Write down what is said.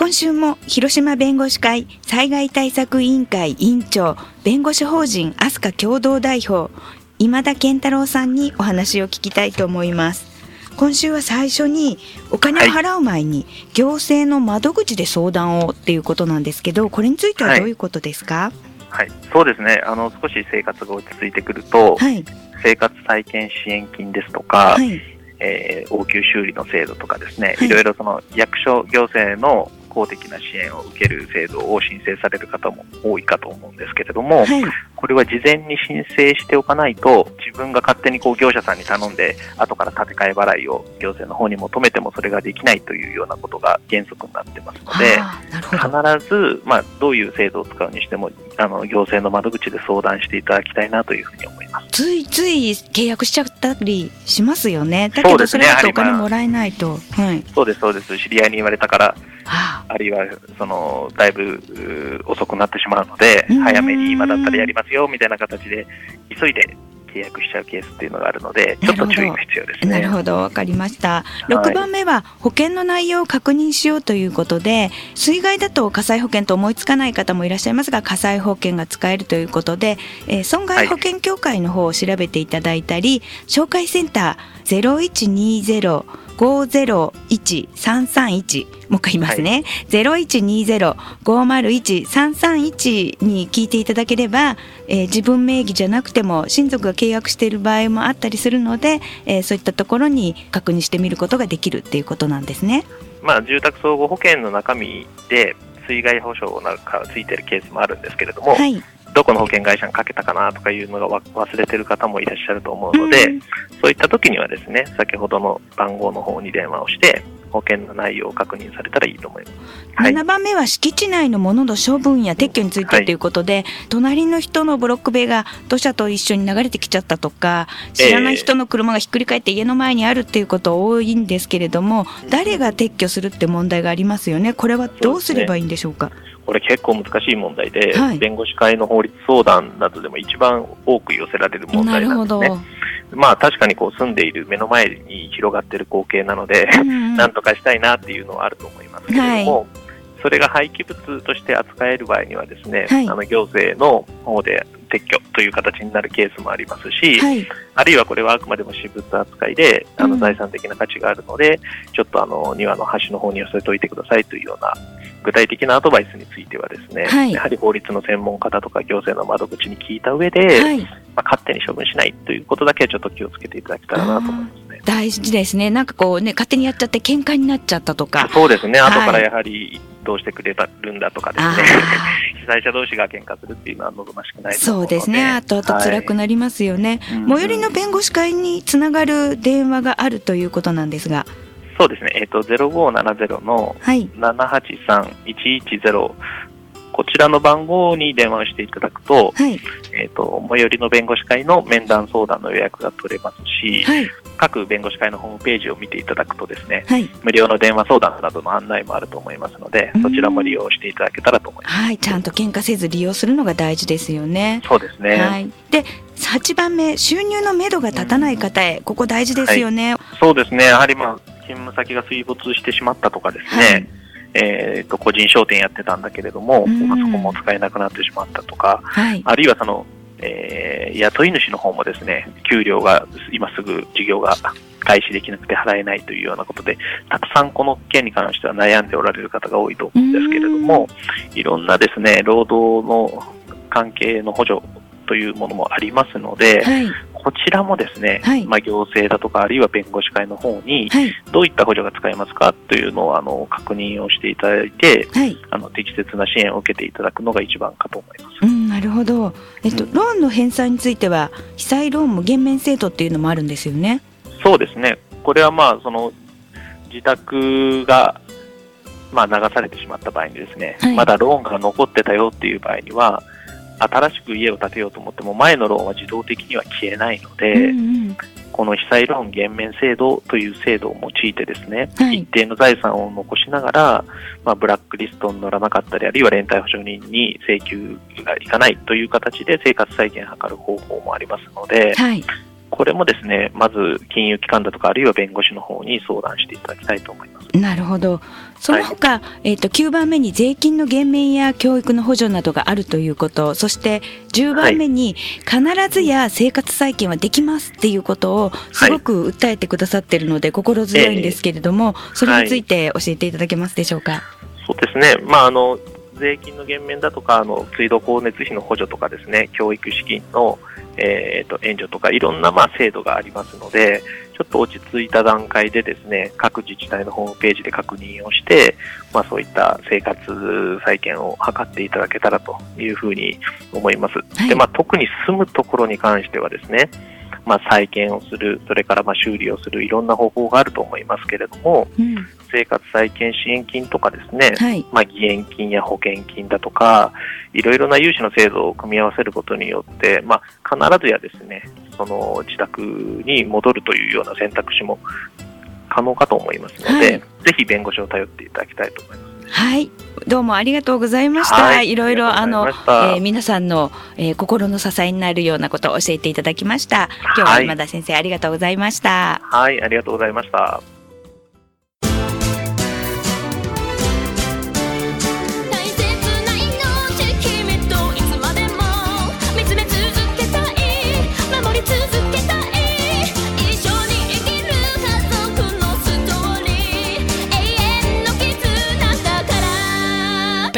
今週も広島弁護士会災害対策委員会委員長弁護士法人アスカ共同代表今田健太郎さんにお話を聞きたいと思います。今週は最初にお金を払う前に行政の窓口で相談をっていうことなんですけどこれについてはどういうことですか、はい、はい、そうですね。あの少し生活が落ち着いてくると、はい、生活再建支援金ですとか、はい、えー、応急修理の制度とかですね、はい、いろいろその役所行政の公的な支援を受ける制度を申請される方も多いかと思うんですけれども、はい、これは事前に申請しておかないと自分が勝手にこう業者さんに頼んで後から建て替え払いを行政の方に求めてもそれができないというようなことが原則になってますので必ず、まあ、どういう制度を使うにしてもあの行政の窓口で相談していただきたいなというふうに思います。ついつい契約しちゃったりしますよね。だけどそれだとお金もらえないと、はい、そうですそうです。知り合いに言われたからあるいはそのだいぶ遅くなってしまうので、早めに今だったらやりますよみたいな形で、急いで契約しちゃうケースっていうのがあるので、ちょっと注意が必要ですね。なるほど、わかりました。6番目は保険の内容を確認しようということで、水害だと火災保険と思いつかない方もいらっしゃいますが、火災保険が使えるということで、えー、損害保険協会の方を調べていただいたり、はい、紹介センター0120 501-331もう一回言いますね、はい、0120-501-331に聞いていただければ、えー、自分名義じゃなくても親族が契約している場合もあったりするので、えー、そういったところに確認してみることができるっていうことなんですね。まあ、住宅総合保険の中身で水害保障なんかついてるケースもあるんですけれども、はい、どこの保険会社にかけたかなとかいうのが忘れてる方もいらっしゃると思うので、うん、そういった時にはですね、先ほどの番号の方に電話をして、保険の内容を確認されたらいいと思います。はい、7番目は敷地内のものの処分や撤去についてということで、はい、隣の人のブロック塀が土砂と一緒に流れてきちゃったとか、知らない人の車がひっくり返って家の前にあるっていうこと多いんですけれども、誰が撤去するって問題がありますよね。これはどうすればいいんでしょうか？これ結構難しい問題で、はい、弁護士会の法律相談などでも一番多く寄せられる問題なんですね。まあ確かにこう住んでいる目の前に広がっている光景なので、うん、なんとかしたいなっていうのはあると思いますけれども、はい、それが廃棄物として扱える場合にはですね、はい、あの行政の方で撤去という形になるケースもありますし、はい、あるいはこれはあくまでも私物扱いであの財産的な価値があるので、うん、ちょっとあの庭の端の方に寄せておいてくださいというような具体的なアドバイスについてはですね、はい、やはり法律の専門家だとか行政の窓口に聞いた上で、はい、まあ、勝手に処分しないということだけはちょっと気をつけていただけたらなと思いますね。大事ですね。なんかこうね、勝手にやっちゃって喧嘩になっちゃったとか。そうですね。後からやはりどうしてくれるんだとかですね、被災者同士が喧嘩するっていうのは望ましくないそうですね。あとあと辛くなりますよね。はい、最寄りの弁護士会につながる電話があるということなんですが。そうですね、えっ、ー、と、0570の783-110、こちらの番号に電話をしていただくと、はい、えっ、ー、と、最寄りの弁護士会の面談相談の予約が取れますし、はい、各弁護士会のホームページを見ていただくとですね、はい、無料の電話相談などの案内もあると思いますので、そちらも利用していただけたらと思います。はい、ちゃんと喧嘩せず利用するのが大事ですよね。そうですね。はい。で、8番目、収入のめどが立たない方へ、ここ大事ですよね。はい、そうですね。やはりまあ勤務先が水没してしまったとかですね。はい。えーと、個人商店やってたんだけれども、うん、そこも使えなくなってしまったとか、はい、あるいはそのえー、雇い主の方もですね、給料が今すぐ事業が開始できなくて払えないというようなことで、たくさんこの件に関しては悩んでおられる方が多いと思うんですけれども、いろんなですね、労働の関係の補助というものもありますので、はい、こちらもですね、はい、まあ、行政だとか、あるいは弁護士会の方に、どういった補助が使えますかというのをあの確認をしていただいて、はい、あの適切な支援を受けていただくのが一番かと思います。うん、なるほど、えっと、ローンの返済については、被災ローンも減免制度っていうのもあるんですよね？そうですね、これはまあその自宅がまあ流されてしまった場合にですね、はい、まだローンが残ってたよっていう場合には、新しく家を建てようと思っても前のローンは自動的には消えないので、うんうん、この被災ローン減免制度という制度を用いてですね、はい、一定の財産を残しながら、まあ、ブラックリストに乗らなかったりあるいは連帯保証人に請求がいかないという形で生活再建を図る方法もありますので、はい、これもですねまず金融機関だとかあるいは弁護士の方に相談していただきたいと思います。なるほど。その他、はい、えっ、ー、と9番目に税金の減免や教育の補助などがあるということ、そして10番目に必ずや生活再建はできますっていうことをすごく訴えてくださっているので心強いんですけれども、えー、それについて教えていただけますでしょうか？そうですね。まああの税金の減免だとか、あの水道光熱費の補助とかですね、教育資金の、えーと、援助とか、いろんな、まあ、制度がありますので、ちょっと落ち着いた段階でですね、各自治体のホームページで確認をして、まあ、そういった生活再建を図っていただけたらというふうに思います。はい、でまあ、特に住むところに関してはですね、まあ、再建をする、それからまあ修理をする、いろんな方法があると思いますけれども、うん、生活再建支援金とかですね、はい、まあ、義援金や保険金だとか、いろいろな融資の制度を組み合わせることによって、まあ、必ずやですね、その自宅に戻るというような選択肢も可能かと思いますので、はい、ぜひ弁護士を頼っていただきたいと思います。はい、どうもありがとうございました。はい、いろいろあの、えー、皆さんの、えー、心の支えになるようなことを教えていただきました。今日は今田先生、はい、ありがとうございました。はい、ありがとうございました。